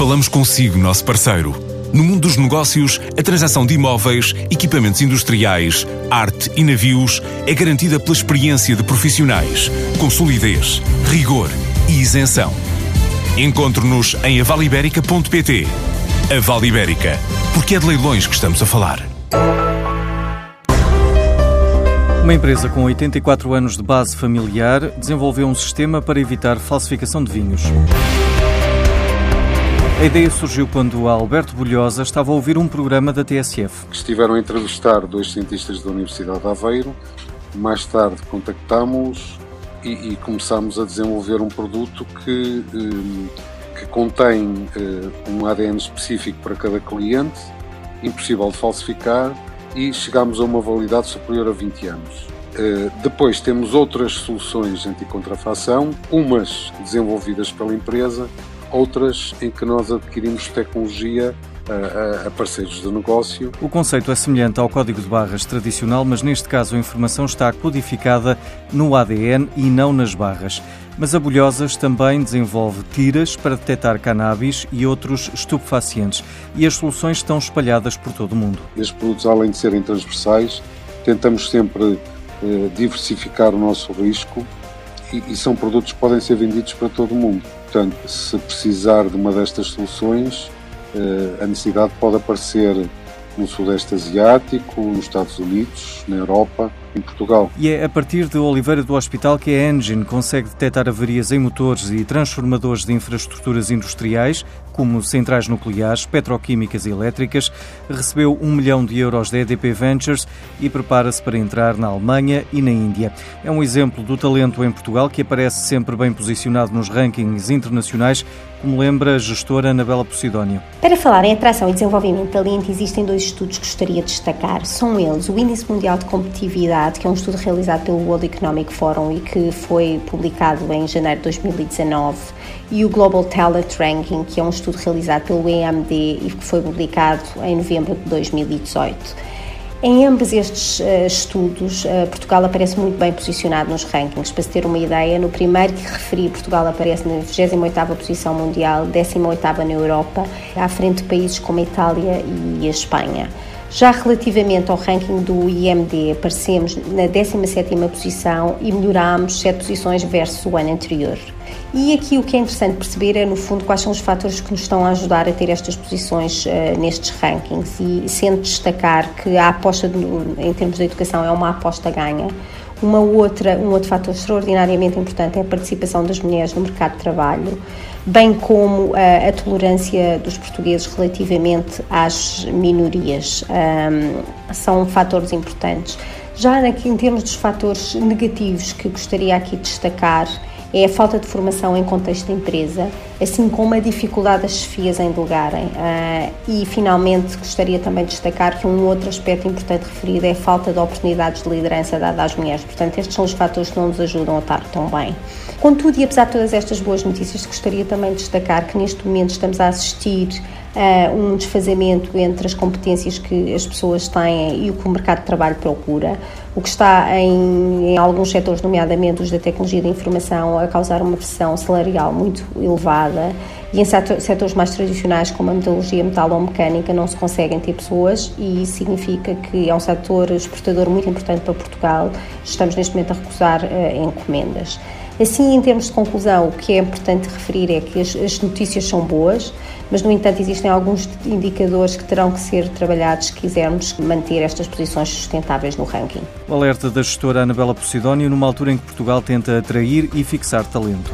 Falamos consigo, nosso parceiro. No mundo dos negócios, a transação de imóveis, equipamentos industriais, arte e navios é garantida pela experiência de profissionais, com solidez, rigor e isenção. Encontre-nos em avaliberica.pt. A Vale Ibérica, porque é de leilões que estamos a falar. Uma empresa com 84 anos de base familiar desenvolveu um sistema para evitar falsificação de vinhos. A ideia surgiu quando Alberto Bulhosa estava a ouvir um programa da TSF. Estiveram a entrevistar dois cientistas da Universidade de Aveiro. Mais tarde contactámos e, e começámos a desenvolver um produto que, eh, que contém eh, um ADN específico para cada cliente, impossível de falsificar e chegámos a uma validade superior a 20 anos. Eh, depois temos outras soluções anti-contrafação, umas desenvolvidas pela empresa outras em que nós adquirimos tecnologia a, a, parceiros de negócio. O conceito é semelhante ao código de barras tradicional, mas neste caso a informação está codificada no ADN e não nas barras. Mas a Bolhosas também desenvolve tiras para detectar cannabis e outros estupefacientes e as soluções estão espalhadas por todo o mundo. Estes produtos, além de serem transversais, tentamos sempre eh, diversificar o nosso risco e, são produtos que podem ser vendidos para todo o mundo. Portanto, se precisar de uma destas soluções, eh, a necessidade pode aparecer no Sudeste Asiático, nos Estados Unidos, na Europa, em Portugal. E é a partir de Oliveira do Hospital que a Engine consegue detectar avarias em motores e transformadores de infraestruturas industriais, como centrais nucleares, petroquímicas e elétricas, recebeu um milhão de euros da EDP Ventures e prepara-se para entrar na Alemanha e na Índia. É um exemplo do talento em Portugal que aparece sempre bem posicionado nos rankings internacionais, como lembra a gestora Anabela Posidónio. Para falar em atração e desenvolvimento de talento, existem dois estudos que gostaria de destacar. São eles o Índice Mundial de Competitividade que é um estudo realizado pelo World Economic Forum e que foi publicado em janeiro de 2019, e o Global Talent Ranking, que é um estudo realizado pelo EMD e que foi publicado em novembro de 2018. Em ambos estes uh, estudos, uh, Portugal aparece muito bem posicionado nos rankings. Para se ter uma ideia, no primeiro que referi, Portugal aparece na 28ª posição mundial, 18ª na Europa, à frente de países como a Itália e a Espanha. Já relativamente ao ranking do IMD, aparecemos na 17ª posição e melhorámos 7 posições versus o ano anterior. E aqui o que é interessante perceber é, no fundo, quais são os fatores que nos estão a ajudar a ter estas posições uh, nestes rankings e sendo destacar que a aposta de, em termos de educação é uma aposta ganha. Uma outra, um outro fator extraordinariamente importante é a participação das mulheres no mercado de trabalho bem como a, a tolerância dos portugueses relativamente às minorias. Um, são fatores importantes. Já aqui, em termos dos fatores negativos que gostaria aqui de destacar, é a falta de formação em contexto de empresa, assim como a dificuldade das chefias em delegarem. Uh, e, finalmente, gostaria também de destacar que um outro aspecto importante referido é a falta de oportunidades de liderança dada às mulheres. Portanto, estes são os fatores que não nos ajudam a estar tão bem. Contudo, e apesar de todas estas boas notícias, gostaria também de destacar que neste momento estamos a assistir uh, um desfazamento entre as competências que as pessoas têm e o que o mercado de trabalho procura, o que está em, em alguns setores, nomeadamente os da tecnologia da informação, a causar uma pressão salarial muito elevada e em setores mais tradicionais como a metalurgia, metal ou mecânica não se conseguem ter pessoas e isso significa que é um setor exportador muito importante para Portugal. Estamos neste momento a recusar uh, encomendas. Assim, em termos de conclusão, o que é importante referir é que as, as notícias são boas, mas, no entanto, existem alguns indicadores que terão que ser trabalhados se quisermos manter estas posições sustentáveis no ranking. O alerta da gestora Anabela Posidónio numa altura em que Portugal tenta atrair e fixar talento.